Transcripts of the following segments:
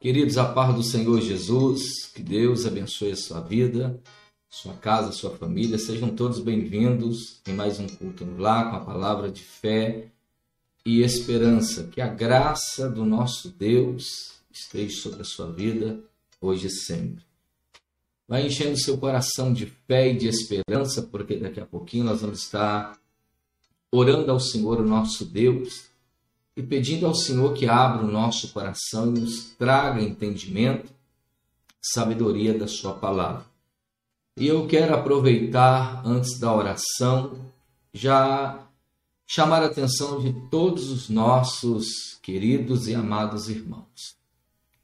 Queridos, a paz do Senhor Jesus, que Deus abençoe a sua vida, sua casa, sua família. Sejam todos bem-vindos em mais um culto no lar com a palavra de fé e esperança. Que a graça do nosso Deus esteja sobre a sua vida hoje e sempre. Vai enchendo seu coração de fé e de esperança, porque daqui a pouquinho nós vamos estar orando ao Senhor, o nosso Deus, e pedindo ao Senhor que abra o nosso coração e nos traga entendimento, sabedoria da Sua palavra. E eu quero aproveitar, antes da oração, já chamar a atenção de todos os nossos queridos e amados irmãos.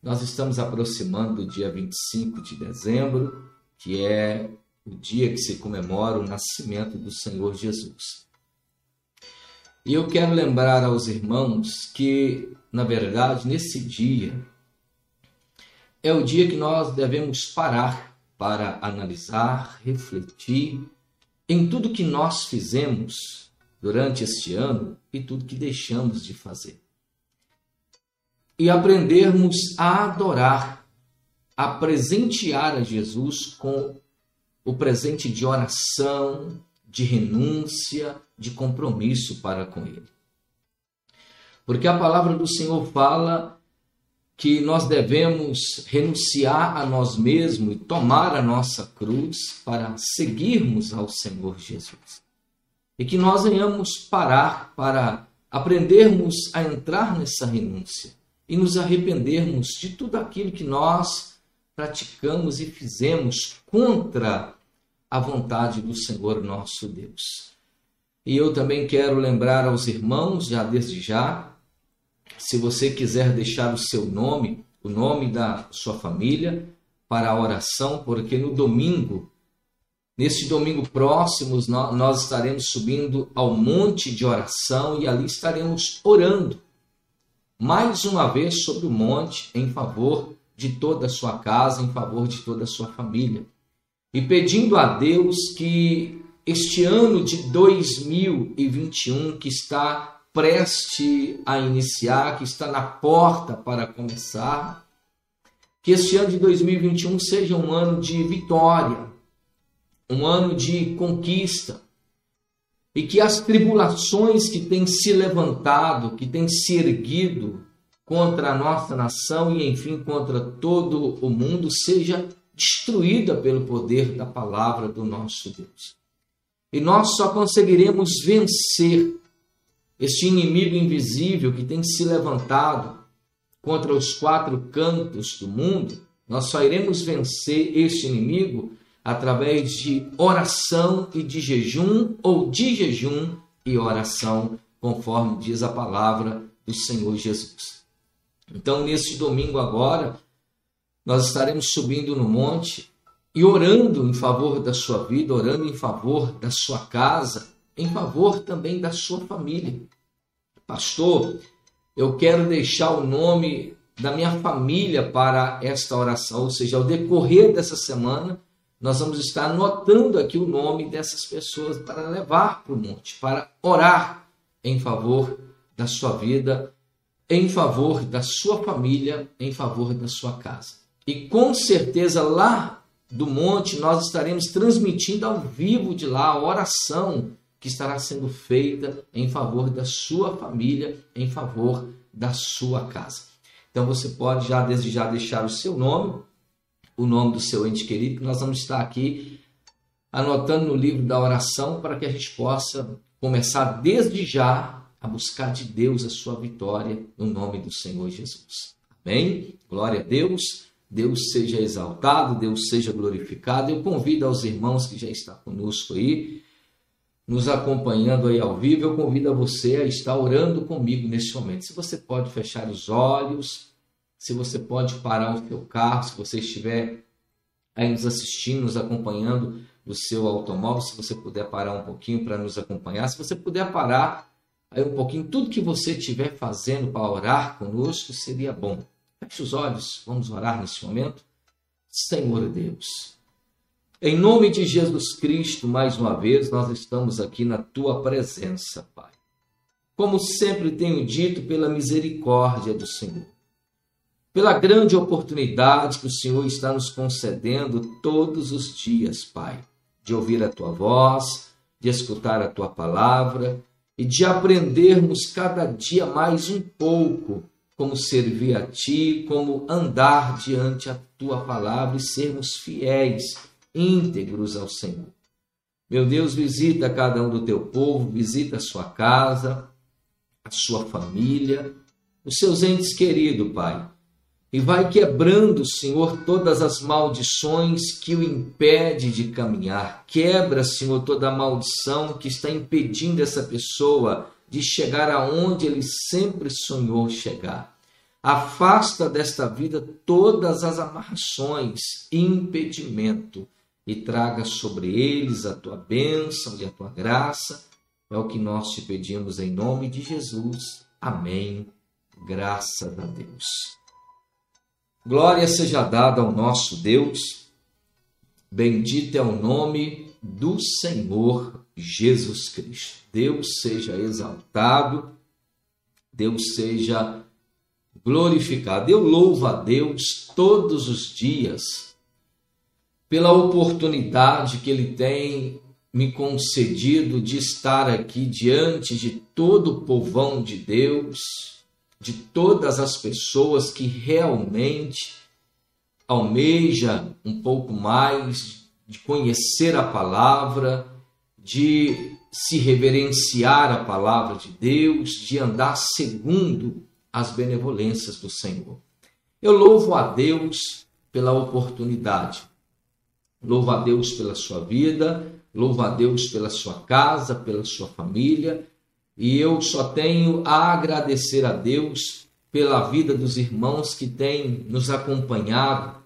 Nós estamos aproximando do dia 25 de dezembro, que é o dia que se comemora o nascimento do Senhor Jesus. E eu quero lembrar aos irmãos que, na verdade, nesse dia é o dia que nós devemos parar para analisar, refletir em tudo que nós fizemos durante este ano e tudo que deixamos de fazer. E aprendermos a adorar, a presentear a Jesus com o presente de oração, de renúncia, de compromisso para com Ele. Porque a palavra do Senhor fala que nós devemos renunciar a nós mesmos e tomar a nossa cruz para seguirmos ao Senhor Jesus. E que nós venhamos parar para aprendermos a entrar nessa renúncia e nos arrependermos de tudo aquilo que nós praticamos e fizemos contra a vontade do Senhor nosso Deus. E eu também quero lembrar aos irmãos, já desde já, se você quiser deixar o seu nome, o nome da sua família, para a oração, porque no domingo, nesse domingo próximo, nós estaremos subindo ao monte de oração e ali estaremos orando, mais uma vez sobre o monte, em favor de toda a sua casa, em favor de toda a sua família. E pedindo a Deus que este ano de 2021 que está preste a iniciar, que está na porta para começar, que este ano de 2021 seja um ano de vitória, um ano de conquista, e que as tribulações que têm se levantado, que têm se erguido contra a nossa nação e enfim contra todo o mundo seja destruída pelo poder da palavra do nosso Deus. E nós só conseguiremos vencer este inimigo invisível que tem se levantado contra os quatro cantos do mundo. Nós só iremos vencer este inimigo através de oração e de jejum, ou de jejum e oração, conforme diz a palavra do Senhor Jesus. Então, neste domingo agora, nós estaremos subindo no monte e orando em favor da sua vida, orando em favor da sua casa, em favor também da sua família. Pastor, eu quero deixar o nome da minha família para esta oração, ou seja, ao decorrer dessa semana, nós vamos estar anotando aqui o nome dessas pessoas para levar para o monte, para orar em favor da sua vida, em favor da sua família, em favor da sua casa. E com certeza lá do monte, nós estaremos transmitindo ao vivo de lá a oração que estará sendo feita em favor da sua família, em favor da sua casa. Então você pode já desde já deixar o seu nome, o nome do seu ente querido, que nós vamos estar aqui anotando no livro da oração para que a gente possa começar desde já a buscar de Deus a sua vitória no nome do Senhor Jesus. Amém? Glória a Deus. Deus seja exaltado, Deus seja glorificado. Eu convido aos irmãos que já estão conosco aí, nos acompanhando aí ao vivo, eu convido a você a estar orando comigo nesse momento. Se você pode fechar os olhos, se você pode parar o seu carro, se você estiver aí nos assistindo, nos acompanhando do seu automóvel, se você puder parar um pouquinho para nos acompanhar, se você puder parar aí um pouquinho, tudo que você estiver fazendo para orar conosco seria bom. Feche os olhos, vamos orar nesse momento. Senhor Deus, em nome de Jesus Cristo, mais uma vez, nós estamos aqui na tua presença, Pai. Como sempre tenho dito, pela misericórdia do Senhor, pela grande oportunidade que o Senhor está nos concedendo todos os dias, Pai, de ouvir a tua voz, de escutar a tua palavra e de aprendermos cada dia mais um pouco como servir a ti, como andar diante a tua palavra e sermos fiéis, íntegros ao Senhor. Meu Deus, visita cada um do teu povo, visita a sua casa, a sua família, os seus entes queridos, Pai e vai quebrando, Senhor, todas as maldições que o impede de caminhar. Quebra, Senhor, toda a maldição que está impedindo essa pessoa de chegar aonde ele sempre sonhou chegar. Afasta desta vida todas as amarrações, impedimento e traga sobre eles a tua bênção e a tua graça. É o que nós te pedimos em nome de Jesus. Amém. Graças a Deus. Glória seja dada ao nosso Deus, bendito é o nome do Senhor Jesus Cristo. Deus seja exaltado, Deus seja glorificado. Eu louvo a Deus todos os dias pela oportunidade que Ele tem me concedido de estar aqui diante de todo o povão de Deus de todas as pessoas que realmente almeja um pouco mais de conhecer a palavra, de se reverenciar a palavra de Deus, de andar segundo as benevolências do Senhor. Eu louvo a Deus pela oportunidade. Louvo a Deus pela sua vida, louvo a Deus pela sua casa, pela sua família e eu só tenho a agradecer a Deus pela vida dos irmãos que têm nos acompanhado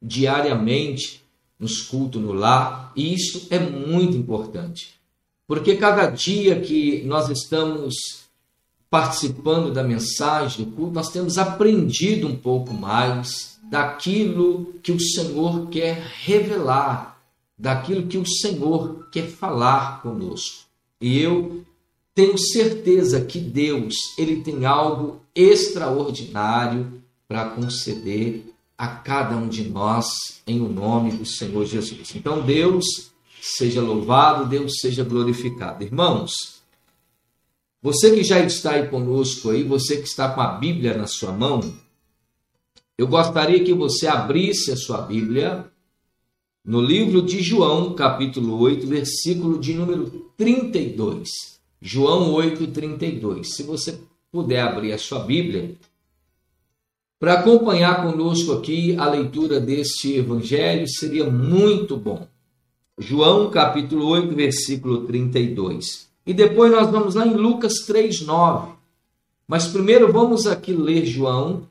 diariamente nos cultos no lar. E isso é muito importante, porque cada dia que nós estamos participando da mensagem do culto, nós temos aprendido um pouco mais daquilo que o Senhor quer revelar, daquilo que o Senhor quer falar conosco. E eu tenho certeza que Deus ele tem algo extraordinário para conceder a cada um de nós em o nome do Senhor Jesus. Então Deus seja louvado, Deus seja glorificado. Irmãos, você que já está aí conosco aí, você que está com a Bíblia na sua mão, eu gostaria que você abrisse a sua Bíblia no livro de João, capítulo 8, versículo de número 32. João 8,32. Se você puder abrir a sua Bíblia, para acompanhar conosco aqui a leitura deste evangelho, seria muito bom. João capítulo 8, versículo 32. E depois nós vamos lá em Lucas 3, 9. Mas primeiro vamos aqui ler João,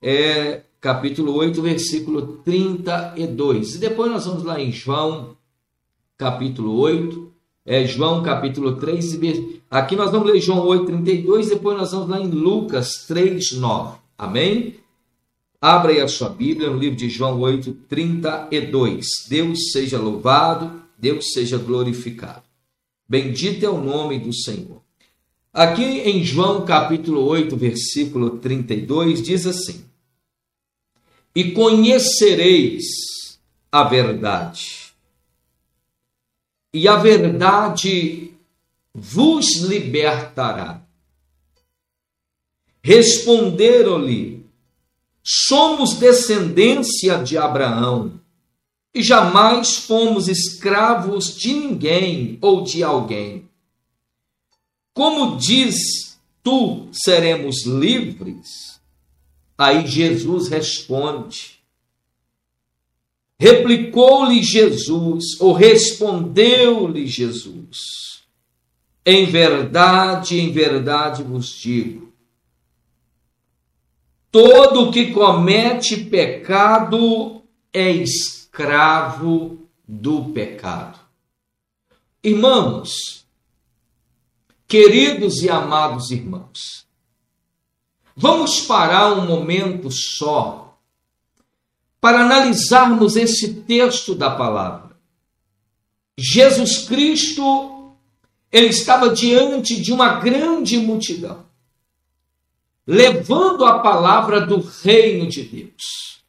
é, capítulo 8, versículo 32. E depois nós vamos lá em João, capítulo 8, é João capítulo 3, aqui nós vamos ler João 8, 32, depois nós vamos lá em Lucas 3, 9. Amém? Abra aí a sua Bíblia no livro de João 8, 32. Deus seja louvado, Deus seja glorificado. Bendito é o nome do Senhor. Aqui em João capítulo 8, versículo 32, diz assim: E conhecereis a verdade e a verdade vos libertará. Responderam-lhe: Somos descendência de Abraão e jamais fomos escravos de ninguém ou de alguém. Como diz tu, seremos livres? Aí Jesus responde: Replicou-lhe Jesus, ou respondeu-lhe Jesus: Em verdade, em verdade vos digo, todo que comete pecado é escravo do pecado. Irmãos, queridos e amados irmãos, vamos parar um momento só para analisarmos esse texto da palavra. Jesus Cristo, ele estava diante de uma grande multidão. Levando a palavra do reino de Deus,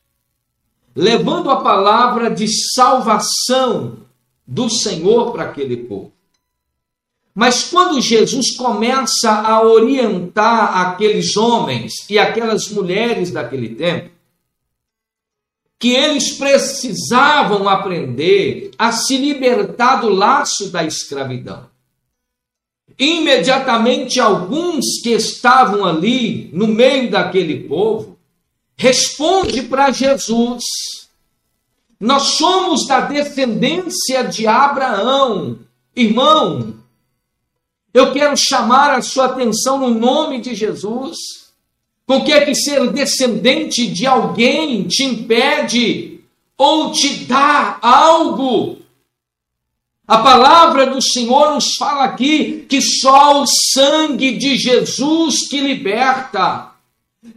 levando a palavra de salvação do Senhor para aquele povo. Mas quando Jesus começa a orientar aqueles homens e aquelas mulheres daquele tempo, que eles precisavam aprender a se libertar do laço da escravidão. Imediatamente, alguns que estavam ali no meio daquele povo responde para Jesus: Nós somos da descendência de Abraão, irmão. Eu quero chamar a sua atenção no nome de Jesus. Com que é que ser descendente de alguém te impede ou te dá algo a palavra do Senhor nos fala aqui que só o sangue de Jesus que liberta,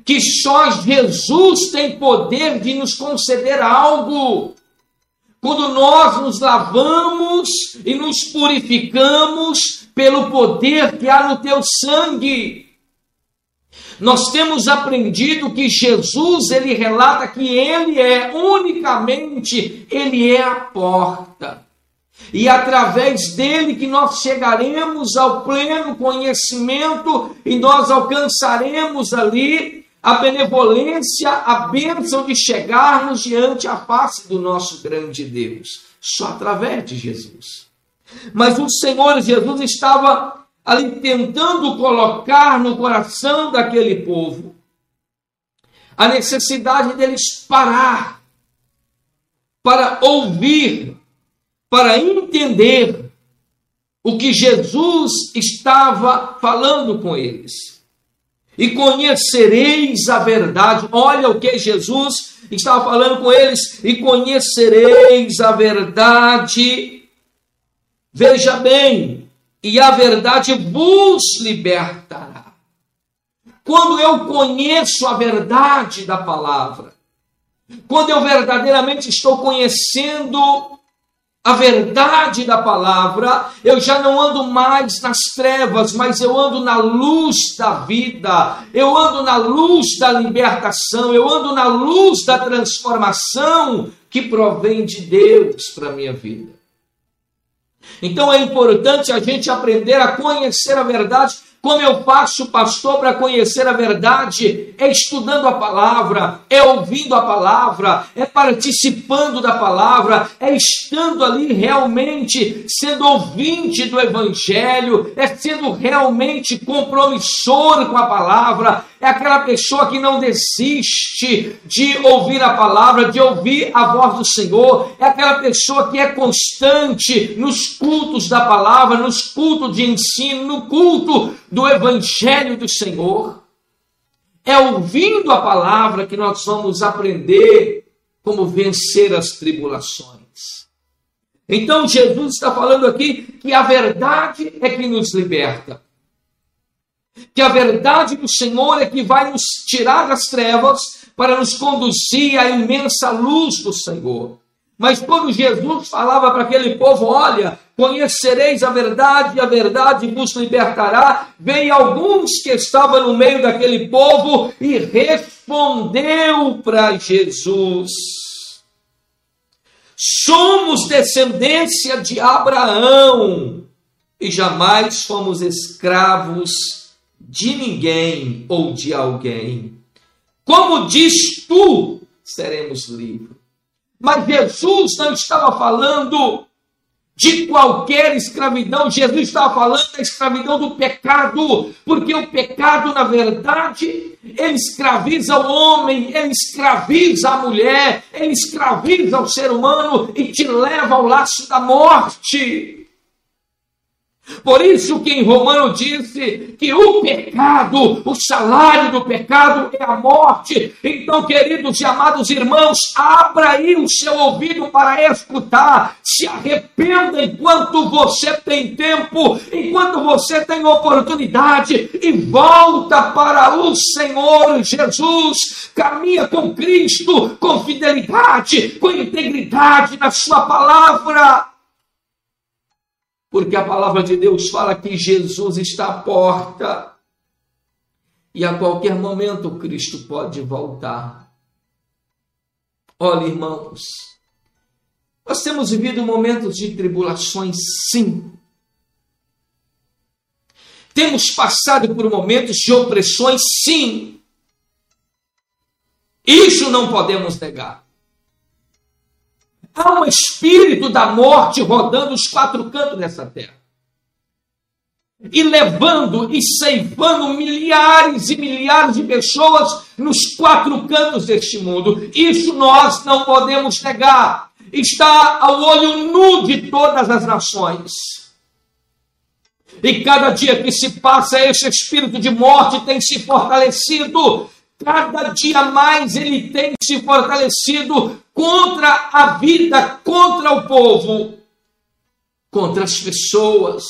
que só Jesus tem poder de nos conceder algo. Quando nós nos lavamos e nos purificamos pelo poder que há no teu sangue. Nós temos aprendido que Jesus, ele relata que ele é unicamente, ele é a porta e através dele que nós chegaremos ao pleno conhecimento e nós alcançaremos ali a benevolência, a bênção de chegarmos diante a face do nosso grande Deus, só através de Jesus. Mas o Senhor Jesus estava ali tentando colocar no coração daquele povo a necessidade deles parar para ouvir para entender o que Jesus estava falando com eles. E conhecereis a verdade. Olha o que Jesus estava falando com eles. E conhecereis a verdade. Veja bem, e a verdade vos libertará. Quando eu conheço a verdade da palavra, quando eu verdadeiramente estou conhecendo a verdade da palavra, eu já não ando mais nas trevas, mas eu ando na luz da vida, eu ando na luz da libertação, eu ando na luz da transformação que provém de Deus para a minha vida. Então é importante a gente aprender a conhecer a verdade como eu faço, pastor, para conhecer a verdade? É estudando a palavra, é ouvindo a palavra, é participando da palavra, é estando ali realmente sendo ouvinte do evangelho, é sendo realmente compromissor com a palavra, é aquela pessoa que não desiste de ouvir a palavra, de ouvir a voz do Senhor, é aquela pessoa que é constante nos cultos da palavra, nos cultos de ensino, no culto do Evangelho do Senhor. É ouvindo a palavra que nós vamos aprender como vencer as tribulações. Então Jesus está falando aqui que a verdade é que nos liberta que a verdade do Senhor é que vai nos tirar das trevas para nos conduzir à imensa luz do Senhor. Mas quando Jesus falava para aquele povo, olha, conhecereis a verdade e a verdade vos libertará, veio alguns que estavam no meio daquele povo e respondeu para Jesus. Somos descendência de Abraão e jamais fomos escravos de ninguém ou de alguém. Como diz tu, seremos livres. Mas Jesus não estava falando de qualquer escravidão, Jesus estava falando da escravidão do pecado, porque o pecado, na verdade, ele escraviza o homem, ele escraviza a mulher, ele escraviza o ser humano e te leva ao laço da morte. Por isso que em Romano disse que o pecado, o salário do pecado é a morte. Então, queridos e amados irmãos, abra aí o seu ouvido para escutar. Se arrependa enquanto você tem tempo, enquanto você tem oportunidade e volta para o Senhor Jesus. Caminha com Cristo, com fidelidade, com integridade na sua palavra porque a palavra de Deus fala que Jesus está à porta. E a qualquer momento Cristo pode voltar. Olha, irmãos, nós temos vivido momentos de tribulações, sim. Temos passado por momentos de opressões, sim. Isso não podemos negar. Há um espírito da morte rodando os quatro cantos dessa terra. E levando e ceifando milhares e milhares de pessoas nos quatro cantos deste mundo. Isso nós não podemos negar. Está ao olho nu de todas as nações. E cada dia que se passa, esse espírito de morte tem se fortalecido. Cada dia mais ele tem se fortalecido contra a vida, contra o povo, contra as pessoas.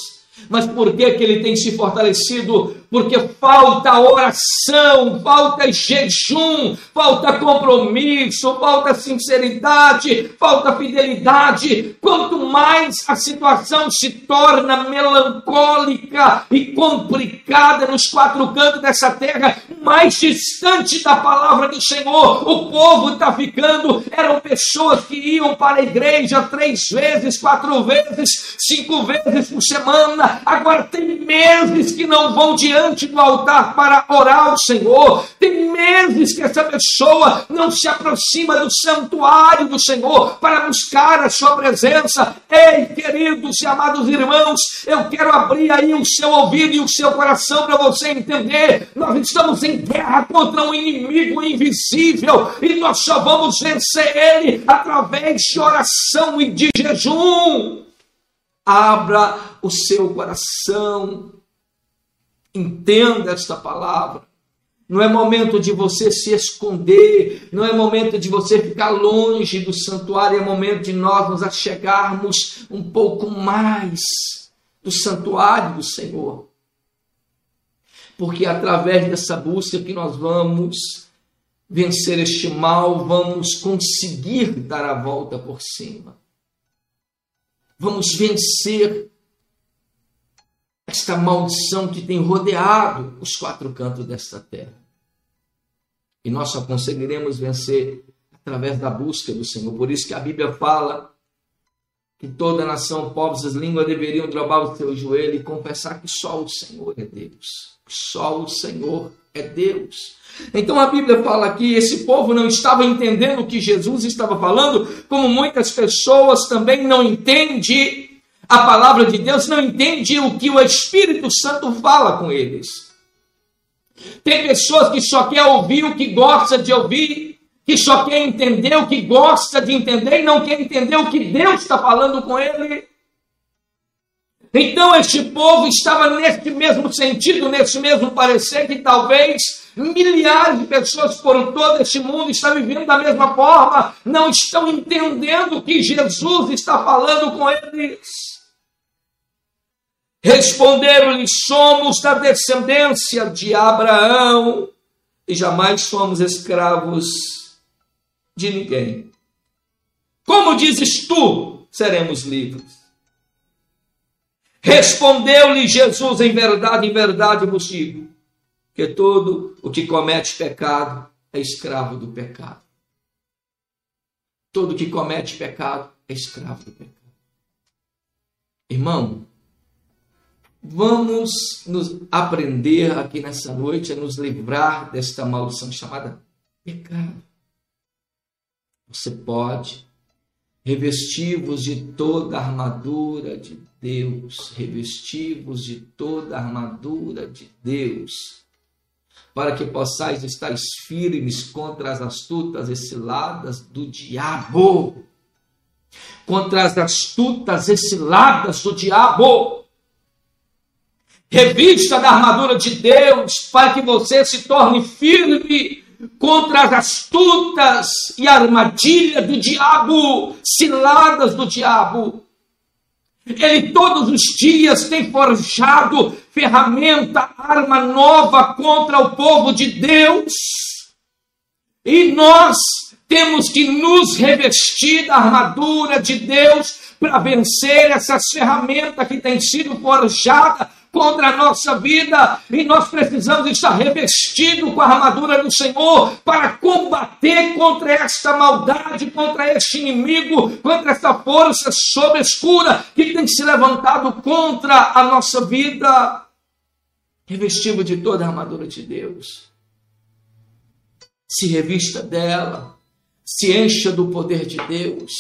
Mas por que, que ele tem se fortalecido? Porque falta oração, falta jejum, falta compromisso, falta sinceridade, falta fidelidade. Quanto mais a situação se torna melancólica e complicada nos quatro cantos dessa terra, mais distante da palavra do Senhor o povo está ficando. Eram pessoas que iam para a igreja três vezes, quatro vezes, cinco vezes por semana. Agora tem meses que não vão diante diante do altar para orar ao Senhor. Tem meses que essa pessoa não se aproxima do santuário do Senhor para buscar a sua presença. Ei, queridos e amados irmãos, eu quero abrir aí o seu ouvido e o seu coração para você entender. Nós estamos em guerra contra um inimigo invisível e nós só vamos vencer ele através de oração e de jejum. Abra o seu coração Entenda esta palavra. Não é momento de você se esconder, não é momento de você ficar longe do santuário, é momento de nós nos achegarmos um pouco mais do santuário do Senhor. Porque é através dessa busca que nós vamos vencer este mal, vamos conseguir dar a volta por cima. Vamos vencer esta maldição que tem rodeado os quatro cantos desta terra. E nós só conseguiremos vencer através da busca do Senhor. Por isso que a Bíblia fala que toda nação, povos e línguas deveriam dobrar o seu joelho e confessar que só o Senhor é Deus. Só o Senhor é Deus. Então a Bíblia fala que esse povo não estava entendendo o que Jesus estava falando, como muitas pessoas também não entendem a palavra de Deus, não entende o que o Espírito Santo fala com eles. Tem pessoas que só quer ouvir o que gosta de ouvir, que só quer entender o que gosta de entender e não quer entender o que Deus está falando com ele. Então este povo estava nesse mesmo sentido, nesse mesmo parecer, que talvez milhares de pessoas por todo este mundo estão vivendo da mesma forma, não estão entendendo o que Jesus está falando com eles. Responderam-lhe: Somos da descendência de Abraão e jamais somos escravos de ninguém. Como dizes tu, seremos livres. Respondeu-lhe Jesus: Em verdade, em verdade vos digo, que todo o que comete pecado é escravo do pecado. Todo que comete pecado é escravo do pecado. Irmão, Vamos nos aprender aqui nessa noite a nos livrar desta maldição chamada pecado. Você pode revestir-vos de toda a armadura de Deus, revestir-vos de toda a armadura de Deus, para que possais estar firmes contra as astutas e ciladas do diabo. Contra as astutas e ciladas do diabo Revista da armadura de Deus para que você se torne firme contra as astutas e armadilhas do diabo, ciladas do diabo. Ele todos os dias tem forjado ferramenta, arma nova contra o povo de Deus. E nós temos que nos revestir da armadura de Deus para vencer essas ferramentas que têm sido forjadas contra a nossa vida e nós precisamos estar revestidos com a armadura do Senhor para combater contra esta maldade, contra este inimigo, contra esta força sobrescura que tem se levantado contra a nossa vida. Revestido de toda a armadura de Deus. Se revista dela, se encha do poder de Deus.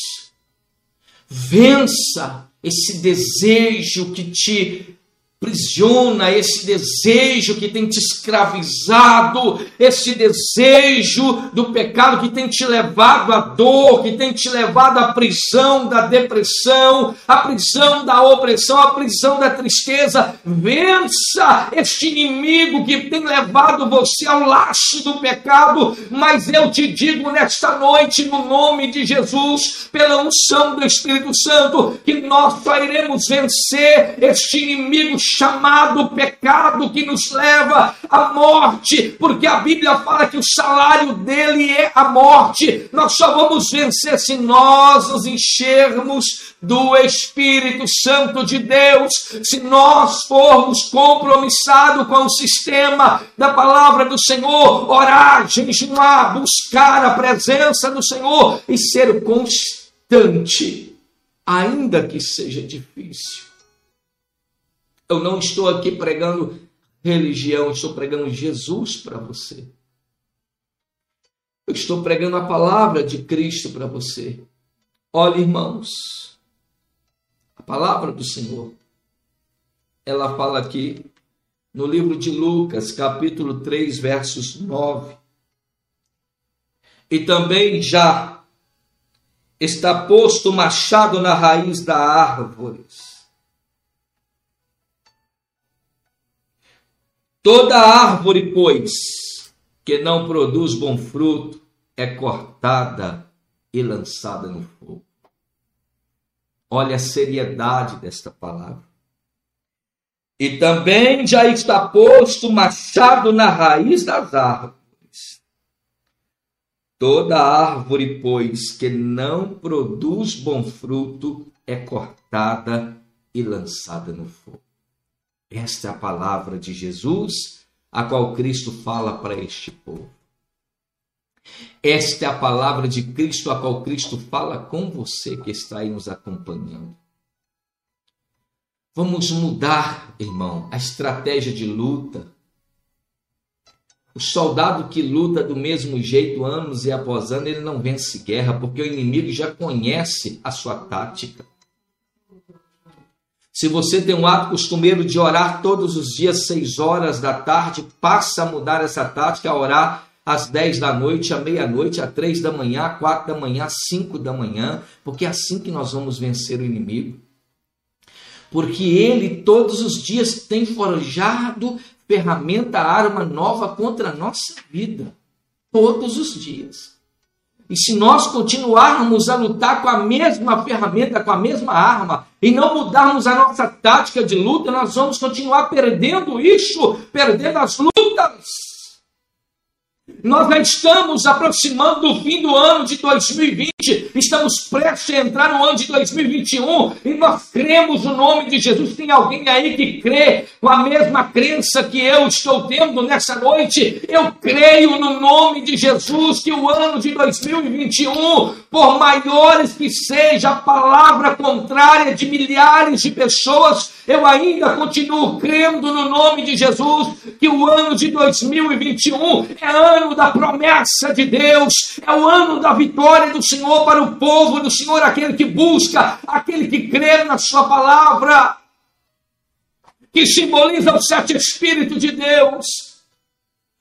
Vença esse desejo que te Prisiona esse desejo que tem te escravizado, esse desejo do pecado que tem te levado à dor, que tem te levado à prisão da depressão, à prisão da opressão, à prisão da tristeza. Vença este inimigo que tem levado você ao laço do pecado. Mas eu te digo nesta noite, no nome de Jesus, pela unção do Espírito Santo, que nós só iremos vencer este inimigo chamado pecado que nos leva à morte, porque a Bíblia fala que o salário dele é a morte. Nós só vamos vencer se nós nos enchermos do Espírito Santo de Deus, se nós formos compromissados com o sistema da palavra do Senhor, orar, jejuar, buscar a presença do Senhor e ser constante, ainda que seja difícil. Eu não estou aqui pregando religião, estou pregando Jesus para você. Eu estou pregando a palavra de Cristo para você. Olha, irmãos, a palavra do Senhor, ela fala aqui no livro de Lucas, capítulo 3, versos 9. E também já está posto o machado na raiz da árvore Toda árvore, pois, que não produz bom fruto, é cortada e lançada no fogo. Olha a seriedade desta palavra. E também já está posto machado na raiz das árvores. Toda árvore, pois, que não produz bom fruto, é cortada e lançada no fogo. Esta é a palavra de Jesus, a qual Cristo fala para este povo. Esta é a palavra de Cristo, a qual Cristo fala com você que está aí nos acompanhando. Vamos mudar, irmão, a estratégia de luta. O soldado que luta do mesmo jeito anos e após anos, ele não vence guerra, porque o inimigo já conhece a sua tática. Se você tem um ato costumeiro de orar todos os dias, seis horas da tarde, passa a mudar essa tática, a orar às 10 da noite, à meia-noite, às 3 da manhã, às 4 da manhã, às 5 da manhã, porque é assim que nós vamos vencer o inimigo. Porque ele todos os dias tem forjado ferramenta, arma nova contra a nossa vida. Todos os dias. E se nós continuarmos a lutar com a mesma ferramenta, com a mesma arma, e não mudarmos a nossa tática de luta, nós vamos continuar perdendo isso, perdendo as lutas. Nós já estamos aproximando do fim do ano de 2020, estamos prestes a entrar no ano de 2021 e nós cremos no nome de Jesus. Tem alguém aí que crê com a mesma crença que eu estou tendo nessa noite? Eu creio no nome de Jesus que o ano de 2021, por maiores que seja a palavra contrária de milhares de pessoas, eu ainda continuo crendo no nome de Jesus que o ano de 2021 é ano da promessa de Deus, é o ano da vitória do Senhor para o povo do Senhor, aquele que busca, aquele que crê na Sua palavra, que simboliza os sete Espíritos de Deus,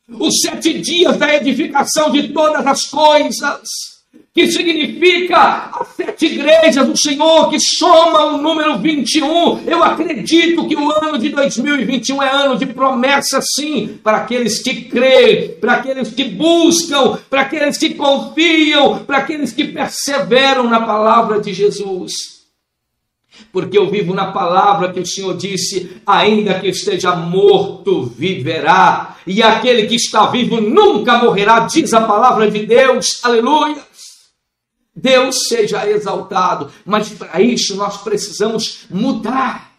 os sete dias da edificação de todas as coisas que significa as sete igrejas do Senhor, que soma o número 21. Eu acredito que o ano de 2021 é ano de promessa, sim, para aqueles que creem, para aqueles que buscam, para aqueles que confiam, para aqueles que perseveram na palavra de Jesus. Porque eu vivo na palavra que o Senhor disse: ainda que esteja morto, viverá. E aquele que está vivo nunca morrerá, diz a palavra de Deus. Aleluia. Deus seja exaltado, mas para isso nós precisamos mudar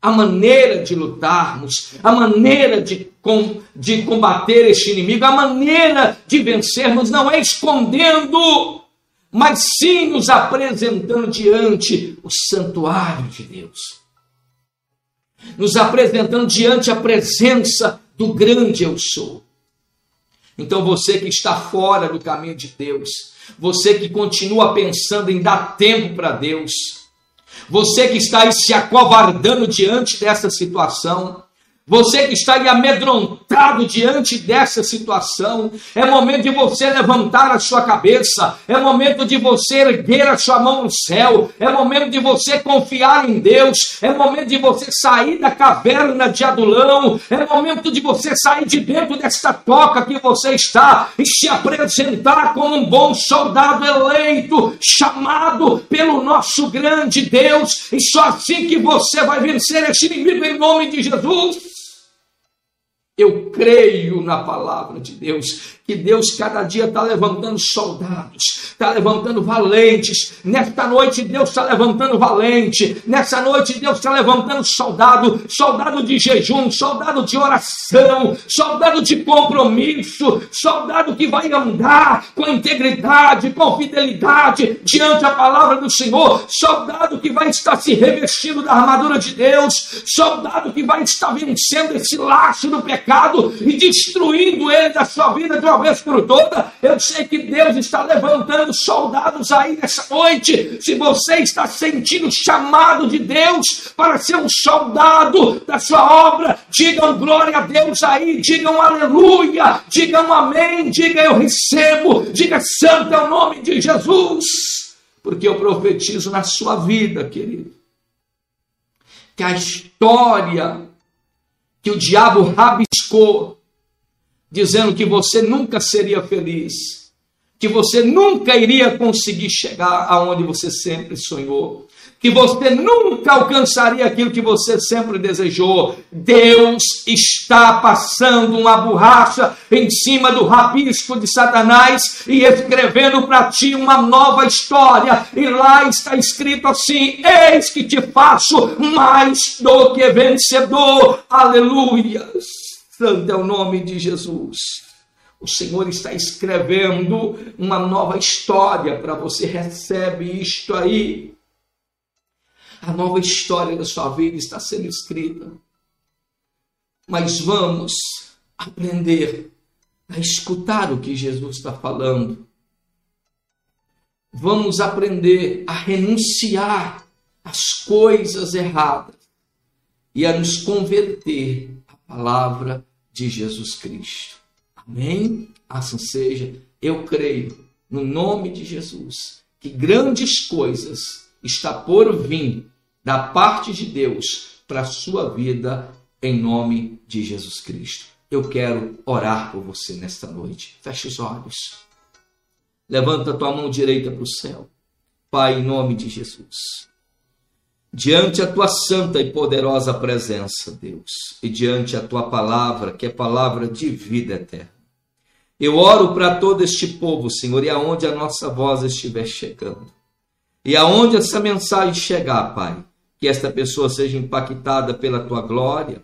a maneira de lutarmos, a maneira de, com, de combater este inimigo, a maneira de vencermos não é escondendo, mas sim nos apresentando diante o santuário de Deus. Nos apresentando diante a presença do grande eu sou. Então você que está fora do caminho de Deus, você que continua pensando em dar tempo para Deus, você que está aí se acovardando diante dessa situação, você que está aí amedrontado diante dessa situação, é momento de você levantar a sua cabeça, é momento de você erguer a sua mão no céu, é momento de você confiar em Deus, é momento de você sair da caverna de Adulão, é momento de você sair de dentro desta toca que você está e se apresentar como um bom soldado eleito, chamado pelo nosso grande Deus, e só assim que você vai vencer este inimigo em nome de Jesus. Eu creio na palavra de Deus, que Deus cada dia está levantando soldados, está levantando valentes. Nesta noite, Deus está levantando valente. Nessa noite, Deus está levantando soldado, soldado de jejum, soldado de oração, soldado de compromisso, soldado que vai andar com integridade, com fidelidade diante da palavra do Senhor, soldado que vai estar se revestindo da armadura de Deus, soldado que vai estar vencendo esse laço do pecado e destruindo ele da sua vida de uma vez por toda. Eu sei que Deus está levantando soldados aí nessa noite. Se você está sentindo chamado de Deus para ser um soldado da sua obra, digam glória a Deus aí, digam aleluia, digam amém, diga eu recebo, diga santo é o nome de Jesus, porque eu profetizo na sua vida, querido, que a história que o diabo rabiscou dizendo que você nunca seria feliz, que você nunca iria conseguir chegar aonde você sempre sonhou, que você nunca alcançaria aquilo que você sempre desejou. Deus está passando uma borracha em cima do rabisco de Satanás e escrevendo para ti uma nova história. E lá está escrito assim: Eis que te faço mais do que vencedor. Aleluias. Santo é o nome de Jesus. O Senhor está escrevendo uma nova história para você. Recebe isto aí. A nova história da sua vida está sendo escrita. Mas vamos aprender a escutar o que Jesus está falando. Vamos aprender a renunciar às coisas erradas e a nos converter à palavra de Jesus Cristo. Amém? Assim seja. Eu creio, no nome de Jesus, que grandes coisas está por vir da parte de Deus para a sua vida, em nome de Jesus Cristo. Eu quero orar por você nesta noite. Feche os olhos. Levanta tua mão direita para o céu. Pai, em nome de Jesus diante a tua santa e poderosa presença, Deus, e diante a tua palavra, que é palavra de vida eterna. Eu oro para todo este povo, Senhor, e aonde a nossa voz estiver chegando. E aonde essa mensagem chegar, Pai, que esta pessoa seja impactada pela tua glória,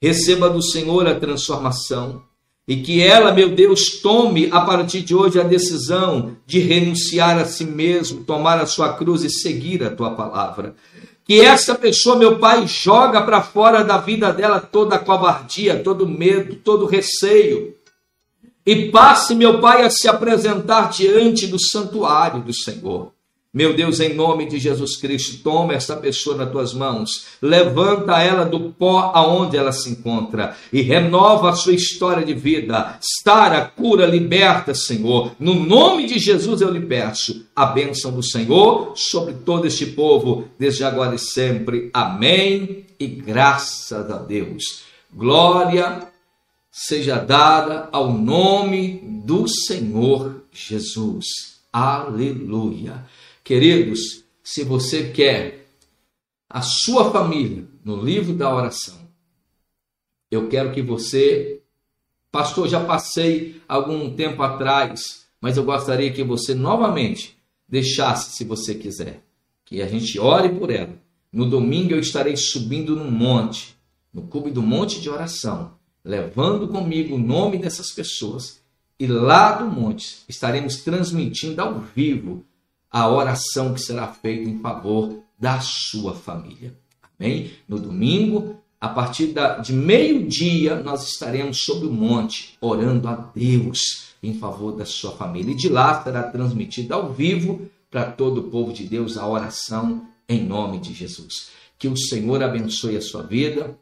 receba do Senhor a transformação, e que ela, meu Deus, tome a partir de hoje a decisão de renunciar a si mesmo, tomar a sua cruz e seguir a tua palavra que essa pessoa, meu Pai, joga para fora da vida dela toda a covardia, todo medo, todo receio. E passe, meu Pai, a se apresentar diante do santuário do Senhor. Meu Deus, em nome de Jesus Cristo, toma essa pessoa nas tuas mãos, levanta ela do pó aonde ela se encontra e renova a sua história de vida. Sara, cura, liberta, Senhor. No nome de Jesus eu lhe peço a bênção do Senhor sobre todo este povo, desde agora e sempre. Amém. E graças a Deus. Glória seja dada ao nome do Senhor Jesus. Aleluia. Queridos, se você quer a sua família no livro da oração, eu quero que você, pastor, já passei algum tempo atrás, mas eu gostaria que você novamente deixasse, se você quiser, que a gente ore por ela, No domingo eu estarei subindo no monte, no cume do monte de oração, levando comigo o nome dessas pessoas. E lá do monte estaremos transmitindo ao vivo a oração que será feita em favor da sua família. Amém? No domingo, a partir de meio-dia, nós estaremos sobre o monte orando a Deus em favor da sua família. E de lá será transmitida ao vivo para todo o povo de Deus a oração em nome de Jesus. Que o Senhor abençoe a sua vida.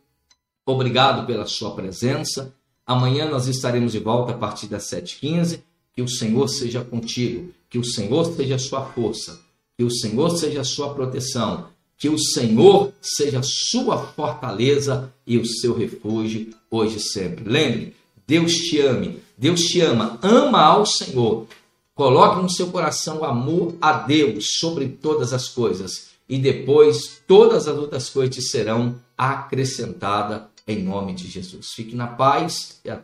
Obrigado pela sua presença. Amanhã nós estaremos de volta a partir das 7h15. Que o Senhor seja contigo, que o Senhor seja a sua força, que o Senhor seja a sua proteção, que o Senhor seja a sua fortaleza e o seu refúgio hoje e sempre. Lembre, Deus te ame, Deus te ama, ama ao Senhor. Coloque no seu coração o amor a Deus sobre todas as coisas e depois todas as outras coisas te serão acrescentadas em nome de Jesus. Fique na paz e até